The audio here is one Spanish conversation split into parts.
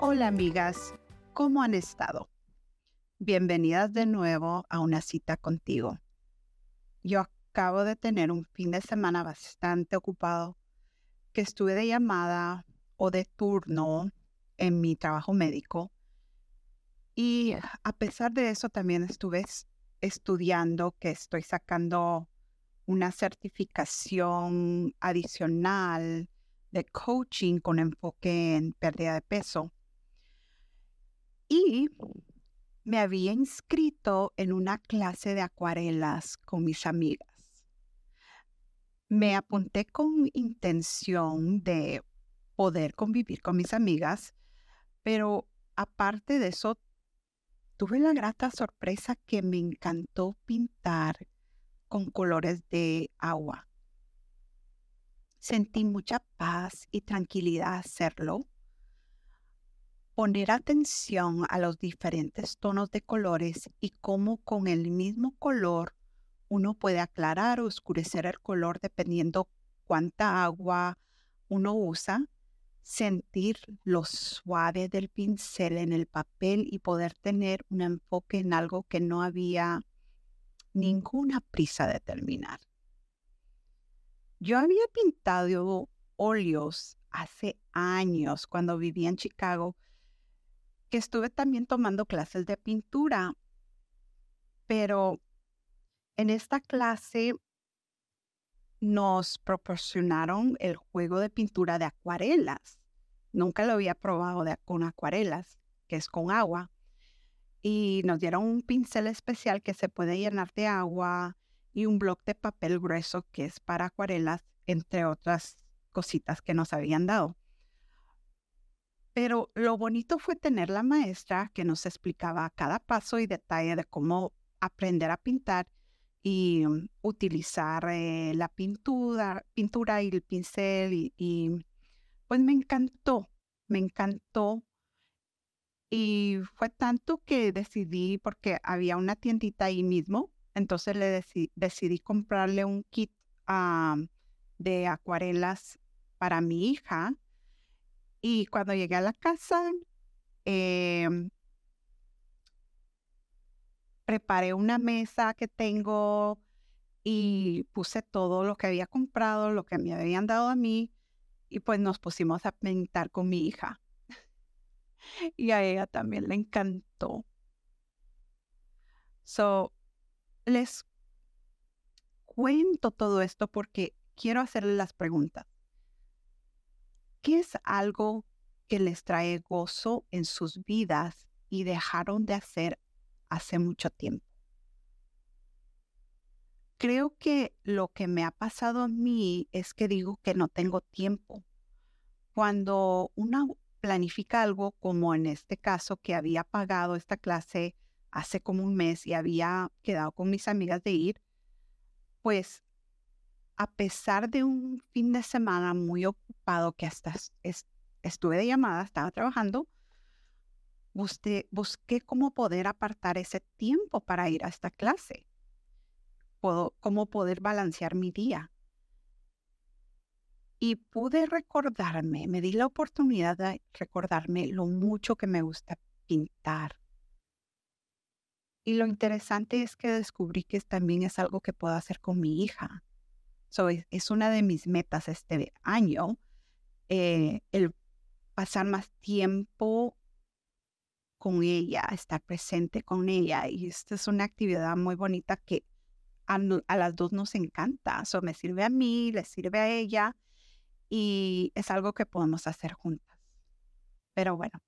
Hola amigas, ¿cómo han estado? Bienvenidas de nuevo a una cita contigo. Yo acabo de tener un fin de semana bastante ocupado, que estuve de llamada o de turno en mi trabajo médico. Y a pesar de eso también estuve estudiando, que estoy sacando una certificación adicional de coaching con enfoque en pérdida de peso y me había inscrito en una clase de acuarelas con mis amigas. Me apunté con intención de poder convivir con mis amigas, pero aparte de eso, tuve la grata sorpresa que me encantó pintar con colores de agua. Sentí mucha paz y tranquilidad hacerlo poner atención a los diferentes tonos de colores y cómo con el mismo color uno puede aclarar o oscurecer el color dependiendo cuánta agua uno usa, sentir lo suave del pincel en el papel y poder tener un enfoque en algo que no había ninguna prisa de terminar. Yo había pintado óleos hace años cuando vivía en Chicago que estuve también tomando clases de pintura, pero en esta clase nos proporcionaron el juego de pintura de acuarelas. Nunca lo había probado con acuarelas, que es con agua. Y nos dieron un pincel especial que se puede llenar de agua y un bloque de papel grueso que es para acuarelas, entre otras cositas que nos habían dado. Pero lo bonito fue tener la maestra que nos explicaba cada paso y detalle de cómo aprender a pintar y mm, utilizar eh, la pintura, pintura y el pincel y, pues me encantó, me encantó. Y fue tanto que decidí, porque había una tiendita ahí mismo, entonces le decidí comprarle un kit de acuarelas para mi hija y cuando llegué a la casa, em preparé una mesa que tengo y puse todo lo que había comprado, lo que me habían dado a mí, y pues nos pusimos a pintar con mi hija. y a ella también le encantó. So, les cuento todo esto porque quiero hacerle las preguntas. ¿Qué es algo que les trae gozo en sus vidas y dejaron de hacer hace mucho tiempo? Creo que lo que me ha pasado a mí es que digo que no tengo tiempo. Cuando uno planifica algo, como en este caso que había pagado esta clase hace como un mes y había quedado con mis amigas de ir, pues a pesar de un fin de semana muy ocupado que hasta estuve de llamada, estaba trabajando, busqué, busqué cómo poder apartar ese tiempo para ir a esta clase, cómo poder balancear mi día. Y pude recordarme, me di la oportunidad de recordarme lo mucho que me gusta pintar. Y lo interesante es que descubrí que también es algo que puedo hacer con mi hija es, una de mis metas este año, eh, el pasar más tiempo con ella, estar presente con ella. Y esta es una actividad muy bonita que a, las dos nos encanta. So, me sirve a mí, le sirve a ella y es algo que podemos hacer juntas. Pero bueno,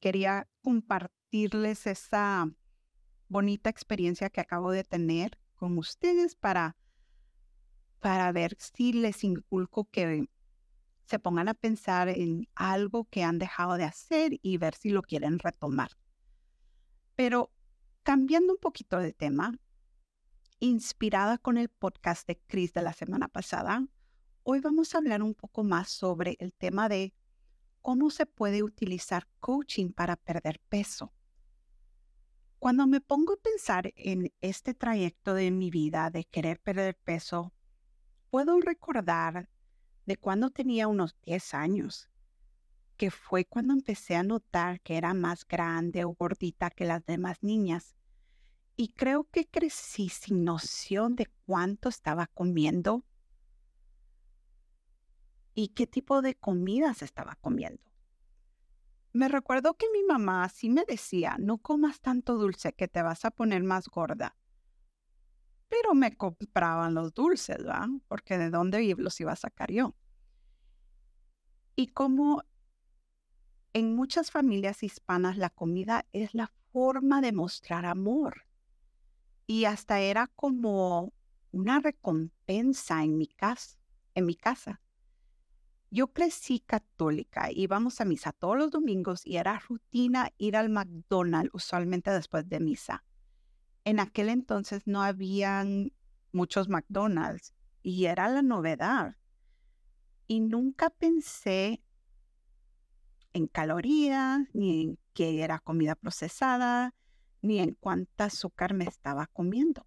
quería compartirles esa bonita experiencia que acabo de tener con ustedes para para ver si les inculco que se pongan a pensar en algo que han dejado de hacer y ver si lo quieren retomar. Pero cambiando un poquito de tema, inspirada con el podcast de Chris de la semana pasada, hoy vamos a hablar un poco más sobre el tema de cómo se puede utilizar coaching para perder peso. Cuando me pongo a pensar en este trayecto de mi vida de querer perder peso, puedo recordar de cuando tenía unos 10 años, que fue cuando empecé a notar que era más grande o gordita que las demás niñas. Y creo que crecí sin noción de cuánto estaba comiendo y qué tipo de comidas estaba comiendo. Me recuerdo que mi mamá sí me decía, no comas tanto dulce que te vas a poner más gorda. Pero me compraban los dulces, ¿verdad? Porque de dónde los iba a sacar yo. Y como en muchas familias hispanas la comida es la forma de mostrar amor. Y hasta era como una recompensa en mi casa. En mi casa. Yo crecí católica, íbamos a misa todos los domingos y era rutina ir al McDonald's usualmente después de misa. En aquel entonces no habían muchos McDonald's y era la novedad. Y nunca pensé en calorías, ni en qué era comida procesada, ni en cuánta azúcar me estaba comiendo.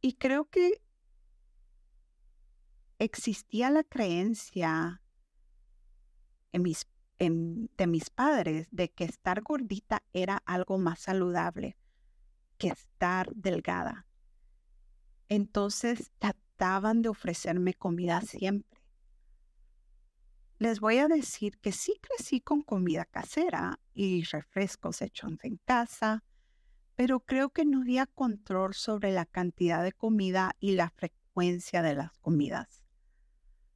Y creo que existía la creencia de mis padres de que estar gordita era algo más saludable que estar delgada. Entonces trataban de ofrecerme comida siempre. Les voy a decir que sí crecí con comida casera y refrescos hechos en casa, pero creo que no había control sobre la cantidad de comida y la frecuencia de las comidas.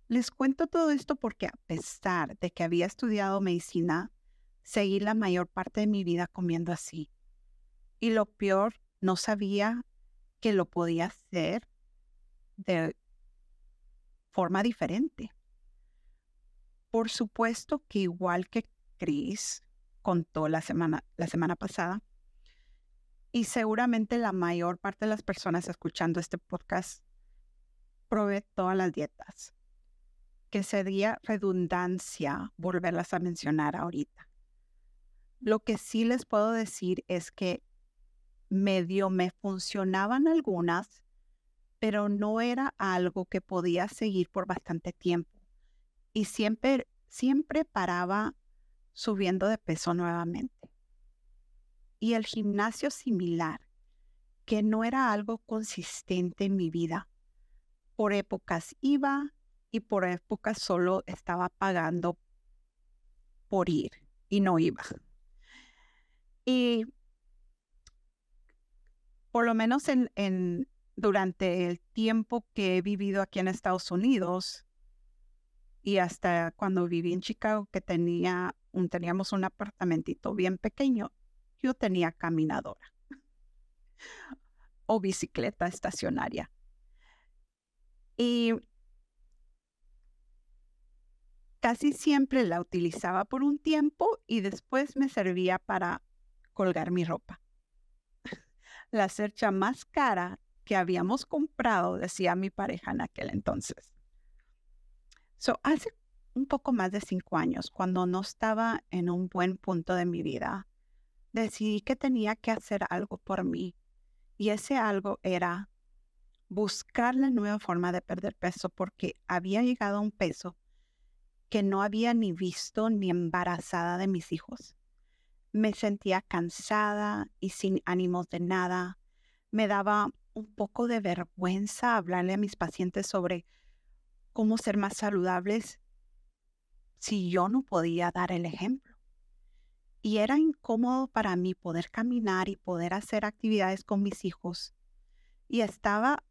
Les cuento todo esto porque a pesar de que había estudiado medicina, seguí la mayor parte de mi vida comiendo así. Y lo peor, no sabía que lo podía hacer de forma diferente. Por supuesto que igual que Chris contó la semana, la semana pasada, y seguramente la mayor parte de las personas escuchando este podcast probé todas las dietas que sería redundancia volverlas a mencionar ahorita. Lo que sí les puedo decir es que medio me funcionaban algunas, pero no era algo que podía seguir por bastante tiempo. Y siempre, siempre paraba subiendo de peso nuevamente. Y el gimnasio similar, que no era algo consistente en mi vida. Por épocas iba, y por época solo estaba pagando por ir y no iba. Y por lo menos en, durante el tiempo que he vivido aquí en Estados Unidos y hasta cuando viví en Chicago, que tenía un, teníamos un apartamentito bien pequeño, yo tenía caminadora o bicicleta estacionaria. Y Casi siempre la utilizaba por un tiempo y después me servía para colgar mi ropa. La cercha más cara que habíamos comprado, decía mi pareja en aquel entonces. So, hace un poco más de cinco años, cuando no estaba en un buen punto de mi vida, decidí que tenía que hacer algo por mí. Y ese algo era buscar la nueva forma de perder peso porque había llegado a un peso que no había ni visto ni embarazada de mis hijos. Me sentía cansada y sin ánimos de nada. Me daba un poco de vergüenza hablarle a mis pacientes sobre cómo ser más saludables si yo no podía dar el ejemplo. Y era incómodo para mí poder caminar y poder hacer actividades con mis hijos. Y estaba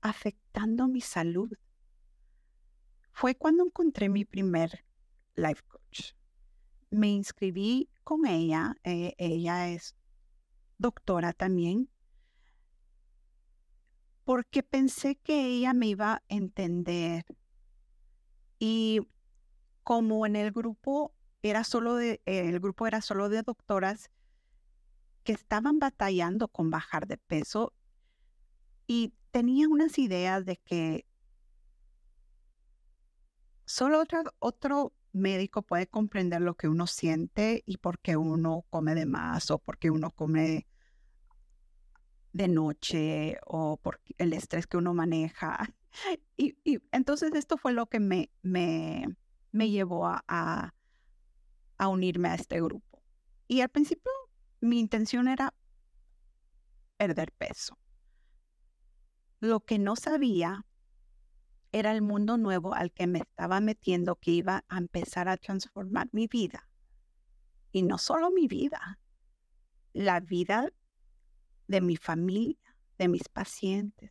afectando mi salud fue cuando encontré mi primer life coach. Me inscribí con ella, eh, ella es doctora también, porque pensé que ella me iba a entender. Y como en el grupo era solo de, el grupo era solo de doctoras que estaban batallando con bajar de peso y tenían unas ideas de que solo otro, otro médico puede comprender lo que uno siente y por qué uno come de más o por qué uno come de noche o por el estrés que uno maneja. Y, entonces esto fue lo que me, me, me llevó a, a, unirme a este grupo. Y al principio mi intención era perder peso. Lo que no sabía era el mundo nuevo al que me estaba metiendo que iba a empezar a transformar mi vida. Y no solo mi vida, la vida de mi familia, de mis pacientes.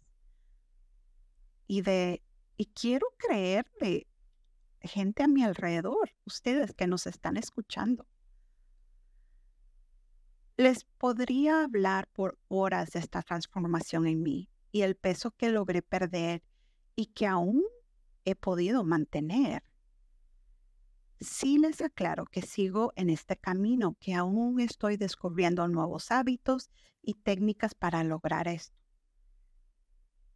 Y de, y quiero creer de gente a mi alrededor, ustedes que nos están escuchando. Les podría hablar por horas de esta transformación en mí y el peso que logré perder y que aún he podido mantener. Sí les aclaro que sigo en este camino, que aún estoy descubriendo nuevos hábitos y técnicas para lograr esto.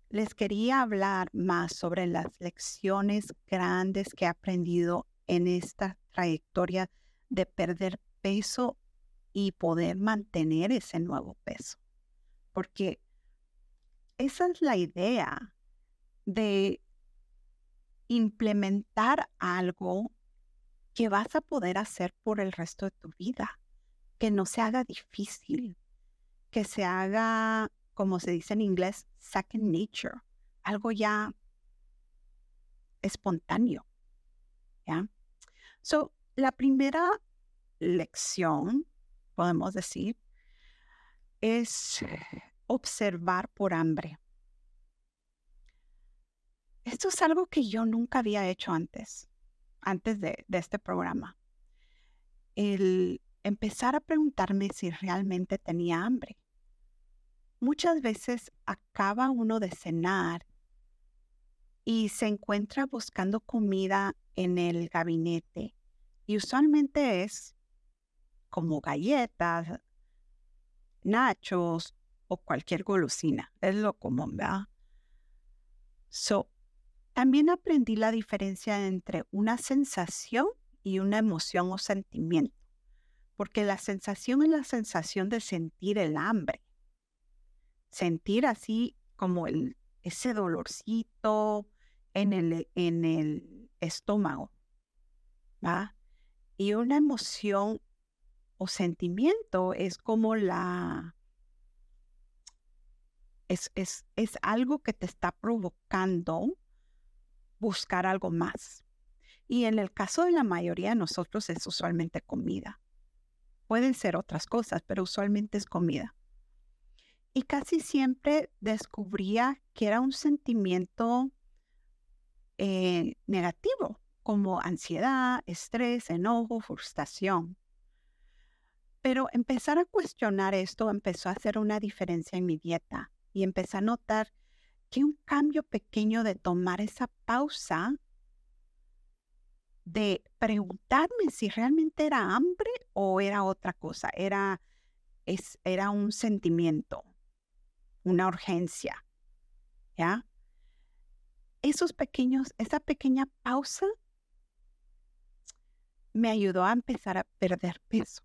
Les quería hablar más sobre las lecciones grandes que he aprendido en esta trayectoria de perder peso y poder mantener ese nuevo peso. Porque esa es la idea de implementar algo que vas a poder hacer por el resto de tu vida, que no se haga difícil, que se haga, como se dice en inglés, second nature, algo ya espontáneo. ¿Ya? So, la primera lección, podemos decir, es observar por hambre. Esto es algo que yo nunca había hecho antes, antes de, este programa. El empezar a preguntarme si realmente tenía hambre. Muchas veces acaba uno de cenar y se encuentra buscando comida en el gabinete y usualmente es como galletas, nachos o cualquier golosina. Es lo común, ¿verdad? So, también aprendí la diferencia entre una sensación y una emoción o sentimiento, porque la sensación es la sensación de sentir el hambre, sentir así como el, ese dolorcito en el, en el estómago, ¿va? Y una emoción o sentimiento es como la... Es, es, es algo que te está provocando buscar algo más. Y en el caso de la mayoría de nosotros es usualmente comida. Pueden ser otras cosas, pero usualmente es comida. Y casi siempre descubría que era un sentimiento eh, negativo, como ansiedad, estrés, enojo, frustración. Pero empezar a cuestionar esto empezó a hacer una diferencia en mi dieta y empecé a notar que un cambio pequeño de tomar esa pausa, de preguntarme si realmente era hambre o era otra cosa, era, es, era un sentimiento, una urgencia, ¿ya? Esos pequeños, esa pequeña pausa me ayudó a empezar a perder peso.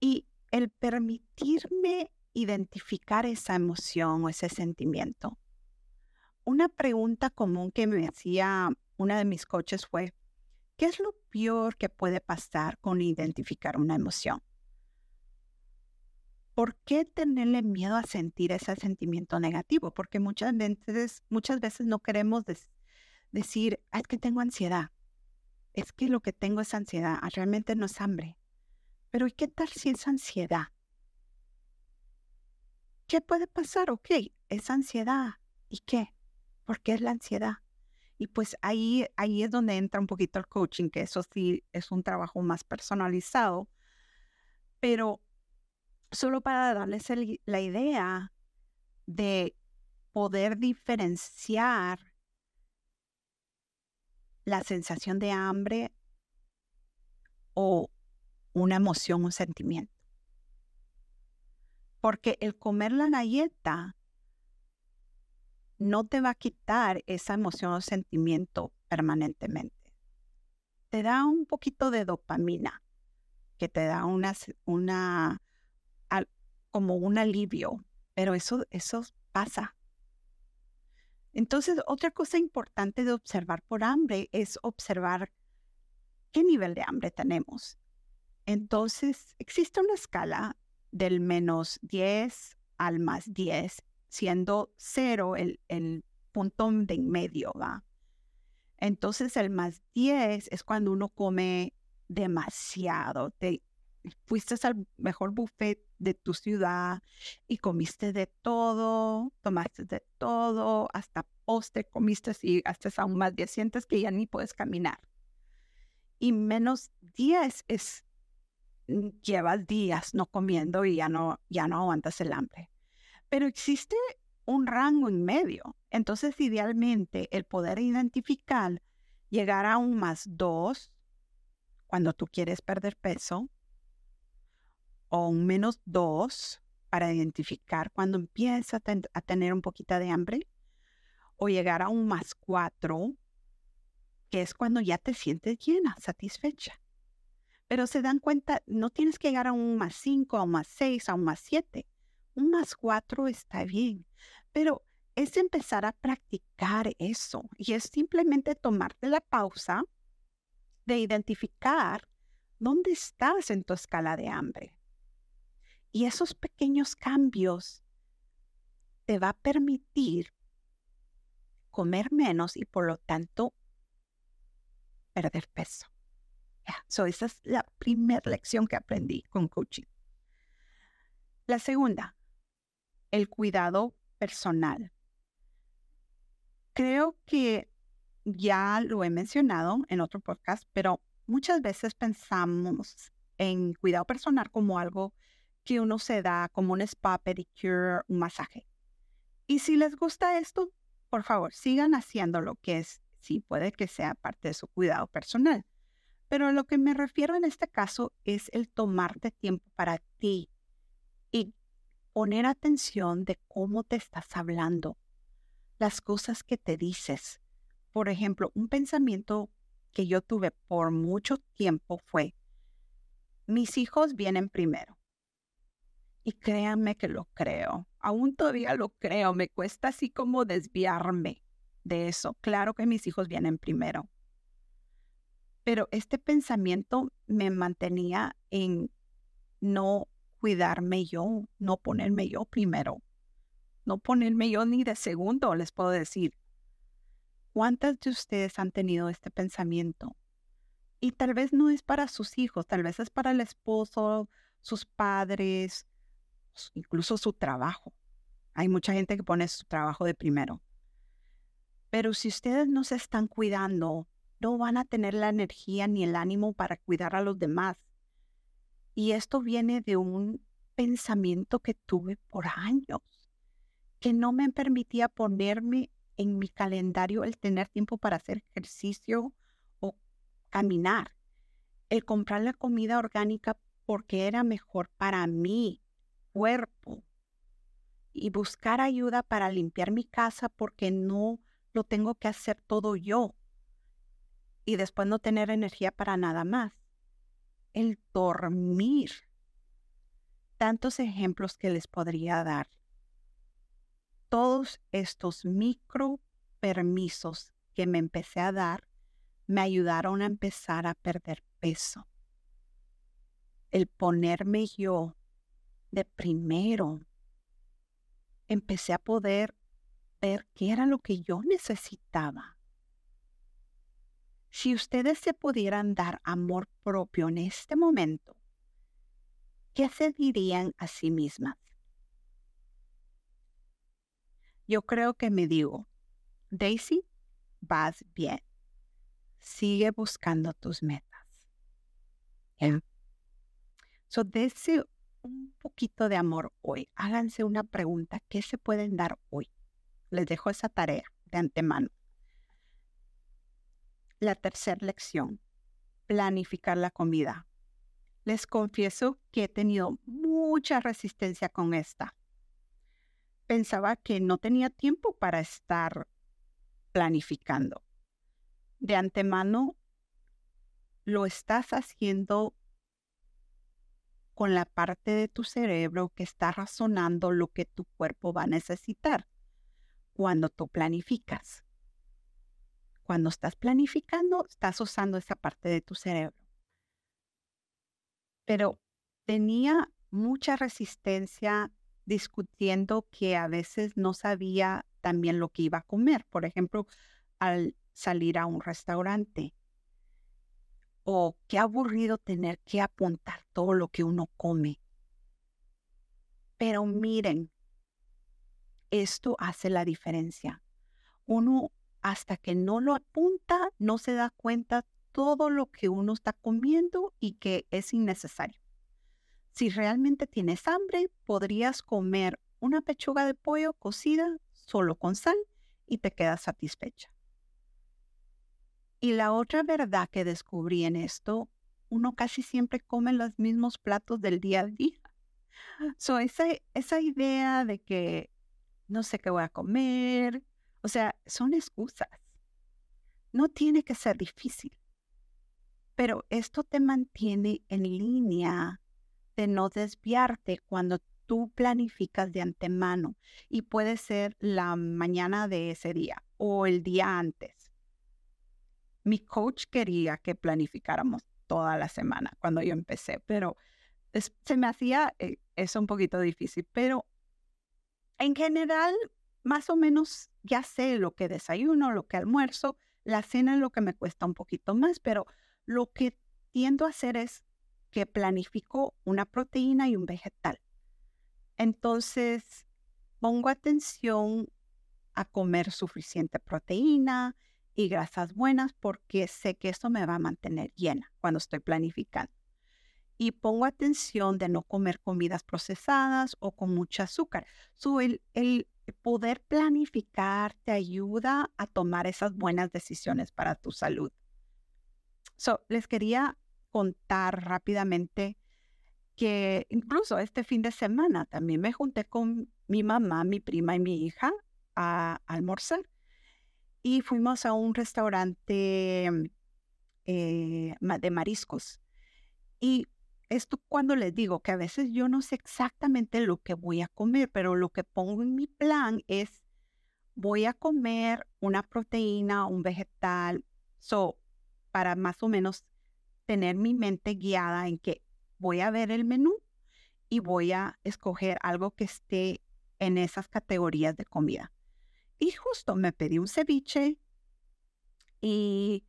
Y el permitirme identificar esa emoción o ese sentimiento. Una pregunta común que me hacía una de mis coaches fue, ¿qué es lo peor que puede pasar con identificar una emoción? ¿Por qué tenerle miedo a sentir ese sentimiento negativo? Porque muchas veces, muchas veces no queremos decir, es que tengo ansiedad. Es que lo que tengo es ansiedad. Ah, realmente no es hambre. Pero ¿y qué tal si es ansiedad? ¿Qué puede pasar? Ok, es ansiedad. ¿Y qué? ¿Por qué es la ansiedad? Y pues ahí, ahí es donde entra un poquito el coaching, que eso sí es un trabajo más personalizado. Pero solo para darles la idea de poder diferenciar la sensación de hambre o una emoción, un sentimiento. Porque el comer la galleta no te va a quitar esa emoción o sentimiento permanentemente. Te da un poquito de dopamina, que te da una, una como un alivio, pero eso, eso pasa. Entonces, otra cosa importante de observar por hambre es observar qué nivel de hambre tenemos. Entonces, existe una escala del menos 10 al más 10, siendo 0 el, el punto de en medio, ¿va? Entonces, el más 10 es cuando uno come demasiado. Te, fuiste al mejor buffet de tu ciudad y comiste de todo, tomaste de todo, hasta postre comiste y hasta aún más 10, sientes que ya ni puedes caminar. Y menos 10 es, llevas días no comiendo y ya no, ya no aguantas el hambre. Pero existe un rango en medio. Entonces, idealmente, el poder identificar, llegar a un más 2 cuando tú quieres perder peso, o un menos 2 para identificar cuando empieza a, tener un poquito de hambre, o llegar a un más 4, que es cuando ya te sientes llena, satisfecha. Pero se dan cuenta, no tienes que llegar a un más 5, a un más 6, a un más 7. Un más 4 está bien, pero es empezar a practicar eso y es simplemente tomarte la pausa de identificar dónde estás en tu escala de hambre. Y esos pequeños cambios te va a permitir comer menos y por lo tanto perder peso. Esa es la primera lección que aprendí con coaching. La segunda, el cuidado personal. Creo que ya lo he mencionado en otro podcast, pero muchas veces pensamos en cuidado personal como algo que uno se da como un spa, pedicure, un masaje. Y si les gusta esto, por favor, sigan haciendo lo que es, sí puede que sea parte de su cuidado personal. Pero lo que me refiero en este caso es el tomarte tiempo para ti y poner atención de cómo te estás hablando, las cosas que te dices. Por ejemplo, un pensamiento que yo tuve por mucho tiempo fue, mis hijos vienen primero. Y créanme que lo creo. Aún todavía lo creo. Me cuesta así como desviarme de eso. Claro que mis hijos vienen primero. Pero este pensamiento me mantenía en no cuidarme yo, no ponerme yo primero. No ponerme yo ni de segundo, les puedo decir. ¿Cuántas de ustedes han tenido este pensamiento? Y tal vez no es para sus hijos, tal vez es para el esposo, sus padres, incluso su trabajo. Hay mucha gente que pone su trabajo de primero. Pero si ustedes no se están cuidando, no van a tener la energía ni el ánimo para cuidar a los demás. Y esto viene de un pensamiento que tuve por años, que no me permitía ponerme en mi calendario el tener tiempo para hacer ejercicio o caminar, el comprar la comida orgánica porque era mejor para mí, cuerpo y buscar ayuda para limpiar mi casa porque no lo tengo que hacer todo yo y después no tener energía para nada más. El dormir. Tantos ejemplos que les podría dar. Todos estos micro permisos que me empecé a dar me ayudaron a empezar a perder peso. El ponerme yo de primero empecé a poder ver qué era lo que yo necesitaba. Si ustedes se pudieran dar amor propio en este momento, ¿qué se dirían a sí mismas? Yo creo que me digo, Daisy, vas bien. Sigue buscando tus metas. So, deseo un poquito de amor hoy. Háganse una pregunta, ¿qué se pueden dar hoy? Les dejo esa tarea de antemano. La tercera lección, planificar la comida. Les confieso que he tenido mucha resistencia con esta. Pensaba que no tenía tiempo para estar planificando. De antemano, lo estás haciendo con la parte de tu cerebro que está razonando lo que tu cuerpo va a necesitar cuando tú planificas. Cuando estás planificando, estás usando esa parte de tu cerebro. Pero tenía mucha resistencia discutiendo que a veces no sabía también lo que iba a comer. Por ejemplo, al salir a un restaurante. O qué aburrido tener que apuntar todo lo que uno come. Pero miren, esto hace la diferencia. Uno hasta que no lo apunta, no se da cuenta todo lo que uno está comiendo y que es innecesario. Si realmente tienes hambre, podrías comer una pechuga de pollo cocida solo con sal y te quedas satisfecha. Y la otra verdad que descubrí en esto, uno casi siempre come los mismos platos del día a día. So, esa, esa idea de que no sé qué voy a comer, o sea, son excusas. No tiene que ser difícil, pero esto te mantiene en línea de no desviarte cuando tú planificas de antemano y puede ser la mañana de ese día o el día antes. Mi coach quería que planificáramos toda la semana cuando yo empecé, pero se me hacía eh, eso un poquito difícil, pero en general, más o menos ya sé lo que desayuno, lo que almuerzo, la cena es lo que me cuesta un poquito más, pero lo que tiendo a hacer es que planifico una proteína y un vegetal. Entonces, pongo atención a comer suficiente proteína y grasas buenas porque sé que eso me va a mantener llena cuando estoy planificando y pongo atención de no comer comidas procesadas o con mucho azúcar. el, el poder planificar te ayuda a tomar esas buenas decisiones para tu salud. So, les quería contar rápidamente que incluso este fin de semana también me junté con mi mamá, mi prima y mi hija a, almorzar y fuimos a un restaurante eh, de mariscos. Y esto cuando les digo que a veces yo no sé exactamente lo que voy a comer, pero lo que pongo en mi plan es voy a comer una proteína, un vegetal, so, para más o menos tener mi mente guiada en que voy a ver el menú y voy a escoger algo que esté en esas categorías de comida. Y justo me pedí un ceviche y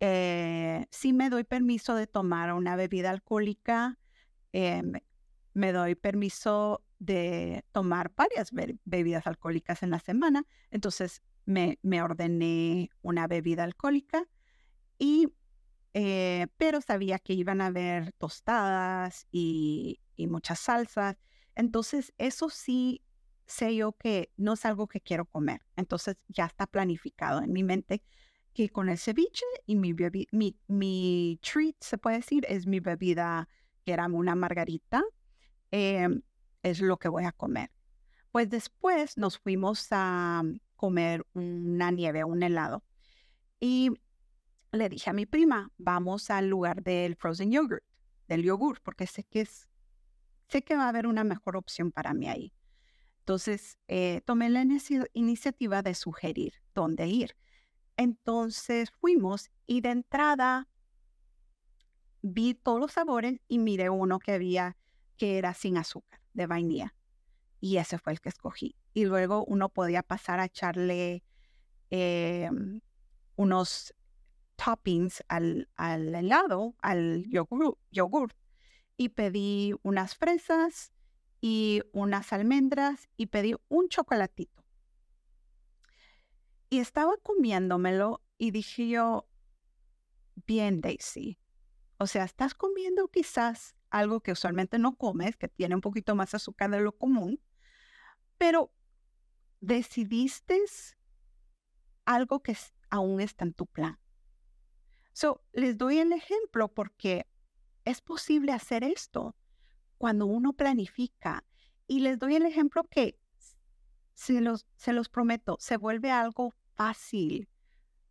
eh, si me doy permiso de tomar una bebida alcohólica, eh, me doy permiso de tomar varias bebidas alcohólicas en la semana. Entonces me, me ordené una bebida alcohólica y eh, pero sabía que iban a haber tostadas y, muchas salsas. Entonces, eso sí sé yo que no es algo que quiero comer. Entonces, ya está planificado en mi mente que con el ceviche y mi, mi, mi treat, se puede decir, es mi bebida, que era una margarita, em, es lo que voy a comer. Pues después nos fuimos a comer una nieve, un helado. Y le dije a mi prima, vamos al lugar del frozen yogurt, del yogur, porque sé que es, sé que va a haber una mejor opción para mí ahí. Entonces, eh, tomé la iniciativa de sugerir dónde ir. Entonces fuimos y de entrada vi todos los sabores y miré uno que había que era sin azúcar, de vainilla. Y ese fue el que escogí. Y luego uno podía pasar a echarle em, unos toppings al, al, helado, al yogur, yogur. Y pedí unas fresas y unas almendras y pedí un chocolatito. Y estaba comiéndomelo y dije yo, bien Daisy, o sea, estás comiendo quizás algo que usualmente no comes, que tiene un poquito más azúcar de lo común, pero decidiste algo que aún está en tu plan. So, les doy el ejemplo porque es posible hacer esto cuando uno planifica. Y les doy el ejemplo que se los, se los prometo, se vuelve algo fácil,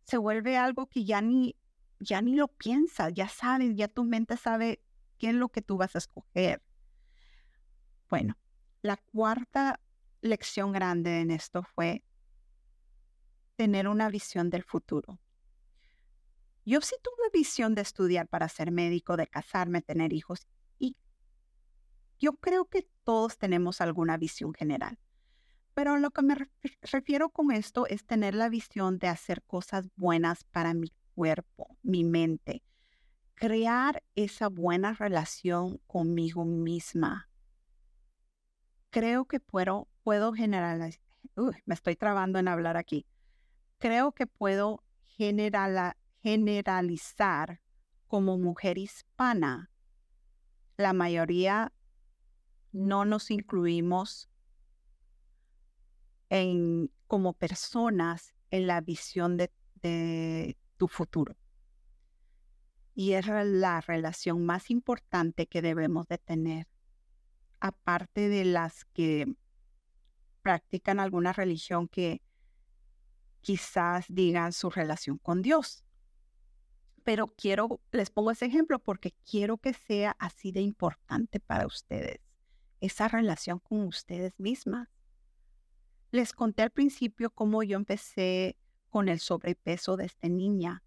se vuelve algo que ya ni, ya ni lo piensas, ya sabes, ya tu mente sabe qué es lo que tú vas a escoger. Bueno, la cuarta lección grande en esto fue tener una visión del futuro. Yo sí tuve visión de estudiar para ser médico, de casarme, tener hijos, y yo creo que todos tenemos alguna visión general. Pero lo que me refiero con esto es tener la visión de hacer cosas buenas para mi cuerpo, mi mente, crear esa buena relación conmigo misma. Creo que puedo, puedo generalizar, me estoy trabando en hablar aquí. Creo que puedo generalizar como mujer hispana. La mayoría no nos incluimos en, como personas en la visión de, de tu futuro. Y es la relación más importante que debemos de tener, aparte de las que practican alguna religión que quizás digan su relación con Dios. Pero quiero, les pongo ese ejemplo porque quiero que sea así de importante para ustedes, esa relación con ustedes mismas. Les conté al principio cómo yo empecé con el sobrepeso de esta niña.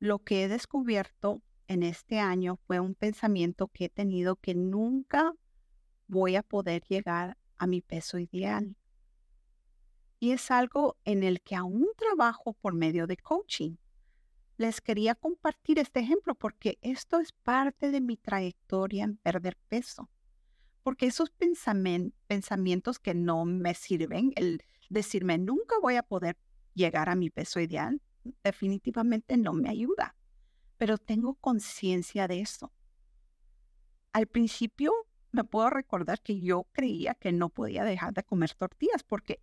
Lo que he descubierto en este año fue un pensamiento que he tenido que nunca voy a poder llegar a mi peso ideal. Y es algo en el que aún trabajo por medio de coaching. Les quería compartir este ejemplo porque esto es parte de mi trayectoria en perder peso porque esos pensamientos que no me sirven, el decirme nunca voy a poder llegar a mi peso ideal, definitivamente no me ayuda. Pero tengo conciencia de eso. Al principio me puedo recordar que yo creía que no podía dejar de comer tortillas porque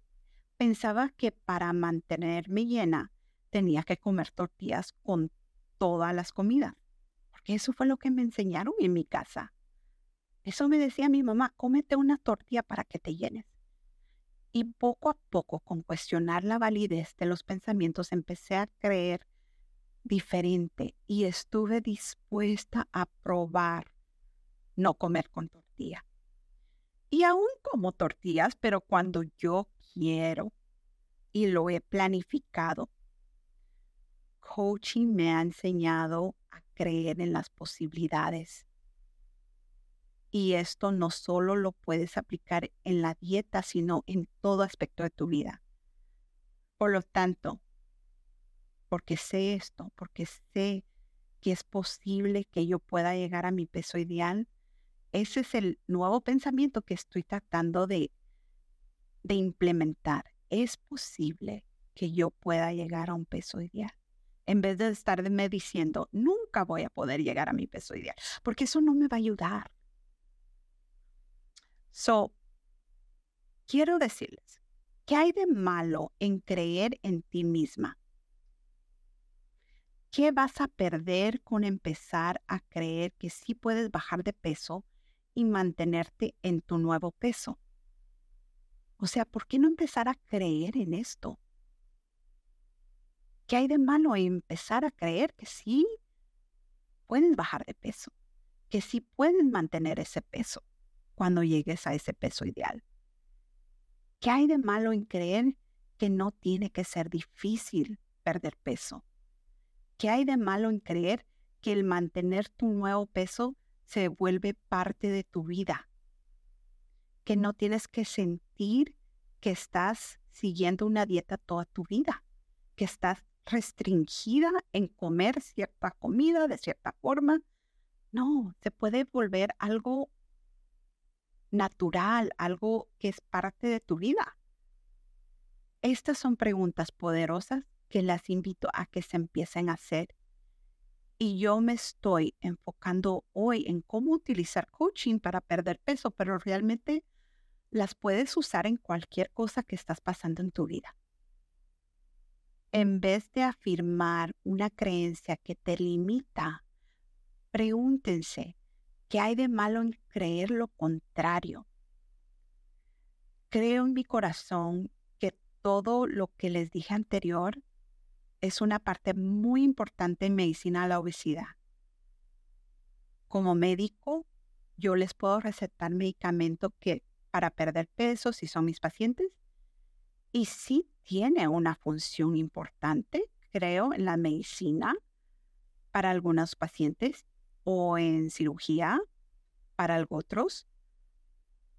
pensaba que para mantenerme llena tenía que comer tortillas con todas las comidas. Porque eso fue lo que me enseñaron en mi casa. Eso me decía mi mamá, cómete una tortilla para que te llenes. Y poco a poco, con cuestionar la validez de los pensamientos, empecé a creer diferente y estuve dispuesta a probar no comer con tortilla. Y aún como tortillas, pero cuando yo quiero y lo he planificado, coaching me ha enseñado a creer en las posibilidades y esto no solo lo puedes aplicar en la dieta, sino en todo aspecto de tu vida. Por lo tanto, porque sé esto, porque sé que es posible que yo pueda llegar a mi peso ideal, ese es el nuevo pensamiento que estoy tratando de, de implementar. Es posible que yo pueda llegar a un peso ideal. En vez de estarme diciendo, nunca voy a poder llegar a mi peso ideal, porque eso no me va a ayudar. So, quiero decirles, ¿qué hay de malo en creer en ti misma? ¿Qué vas a perder con empezar a creer que sí puedes bajar de peso y mantenerte en tu nuevo peso? O sea, ¿por qué no empezar a creer en esto? ¿Qué hay de malo en empezar a creer que sí puedes bajar de peso? Que sí puedes mantener ese peso cuando llegues a ese peso ideal. ¿Qué hay de malo en creer que no tiene que ser difícil perder peso? ¿Qué hay de malo en creer que el mantener tu nuevo peso se vuelve parte de tu vida? Que no tienes que sentir que estás siguiendo una dieta toda tu vida, que estás restringida en comer cierta comida de cierta forma. No, se puede volver algo natural, algo que es parte de tu vida? Estas son preguntas poderosas que las invito a que se empiecen a hacer. Y yo me estoy enfocando hoy en cómo utilizar coaching para perder peso, pero realmente las puedes usar en cualquier cosa que estás pasando en tu vida. en vez de afirmar una creencia que te limita, pregúntense, ¿qué hay de malo en creer lo contrario? Creo en mi corazón que todo lo que les dije anterior es una parte muy importante en medicina de la obesidad. Como médico, yo les puedo recetar medicamento que para perder peso si son mis pacientes y sí tiene una función importante, creo, en la medicina para algunos pacientes o en cirugía para otros.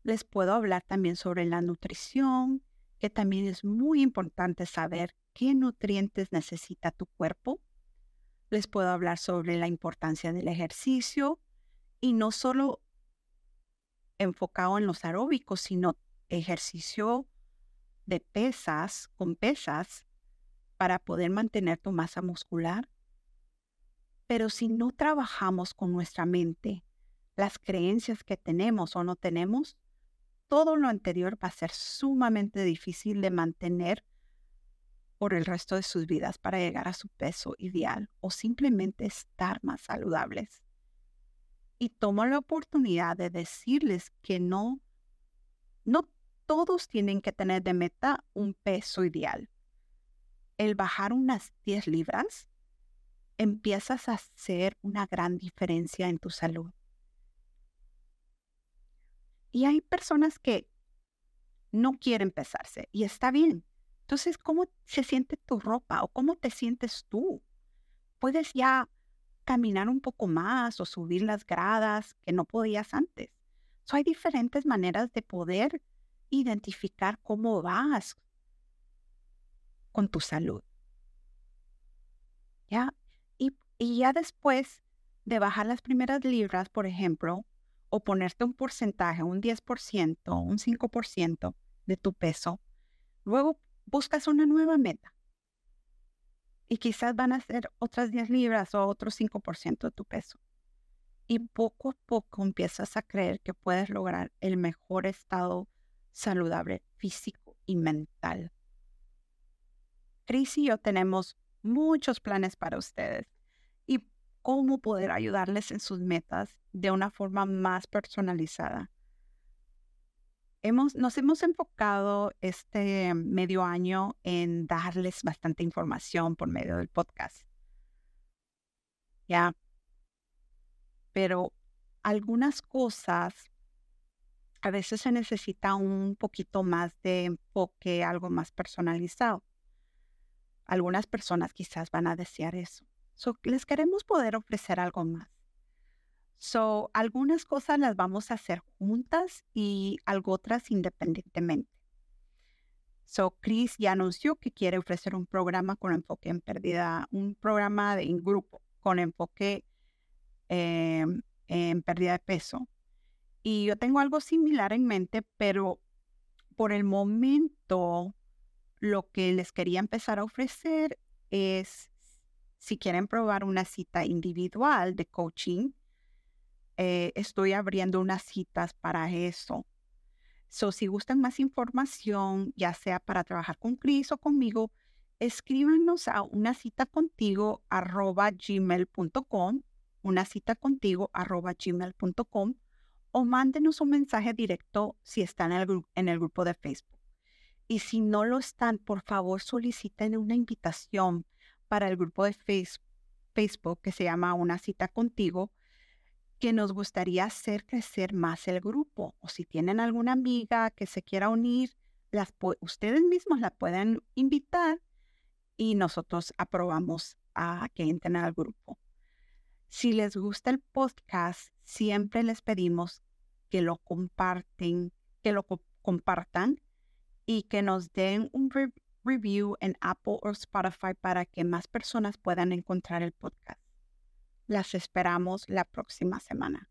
Les puedo hablar también sobre la nutrición, que también es muy importante saber qué nutrientes necesita tu cuerpo. Les puedo hablar sobre la importancia del ejercicio y no solo enfocado en los aeróbicos, sino ejercicio de pesas, con pesas, para poder mantener tu masa muscular. Pero si no trabajamos con nuestra mente, las creencias que tenemos o no tenemos, todo lo anterior va a ser sumamente difícil de mantener por el resto de sus vidas para llegar a su peso ideal o simplemente estar más saludables. Y tomo la oportunidad de decirles que no, no todos tienen que tener de meta un peso ideal. El bajar unas 10 libras empiezas a hacer una gran diferencia en tu salud. Y hay personas que no quieren pesarse y está bien. Entonces, ¿cómo se siente tu ropa o cómo te sientes tú? Puedes ya caminar un poco más o subir las gradas que no podías antes. hay diferentes maneras de poder identificar cómo vas con tu salud. ¿Ya? Y, ya después de bajar las primeras libras, por ejemplo, o ponerte un porcentaje, un 10%, un 5% de tu peso, luego buscas una nueva meta. Y quizás van a ser otras 10 libras o otro 5% de tu peso. Y poco a poco empiezas a creer que puedes lograr el mejor estado saludable físico y mental. Cris y yo tenemos muchos planes para ustedes cómo poder ayudarles en sus metas de una forma más personalizada nos hemos enfocado este medio año en darles bastante información por medio del podcast. Ya. Pero algunas cosas, a veces se necesita un poquito más de enfoque, algo más personalizado. Algunas personas quizás van a desear eso. Les queremos poder ofrecer algo más. So, algunas cosas las vamos a hacer juntas y algo otras independientemente. So, Chris ya anunció que quiere ofrecer un programa con enfoque en pérdida, un programa de, en grupo con enfoque em, en pérdida de peso. Y yo tengo algo similar en mente, pero por el momento lo que les quería empezar a ofrecer es si quieren probar una cita individual de coaching eh, estoy abriendo unas citas para eso. So, si gustan más información, ya sea para trabajar con Cris o conmigo, escríbanos a una cita contigo arroba gmail.com, una cita contigo arroba gmail.com o mándenos un mensaje directo si están en el, en el grupo de Facebook. Y si no lo están, por favor soliciten una invitación para el grupo de Facebook que se llama Una cita contigo que nos gustaría hacer crecer más el grupo. O si tienen alguna amiga que se quiera unir, las ustedes mismos la pueden invitar y nosotros aprobamos a que entren al grupo. Si les gusta el podcast, siempre les pedimos que lo comparten, que lo compartan y que nos den un review en Apple o Spotify para que más personas puedan encontrar el podcast. Las esperamos la próxima semana.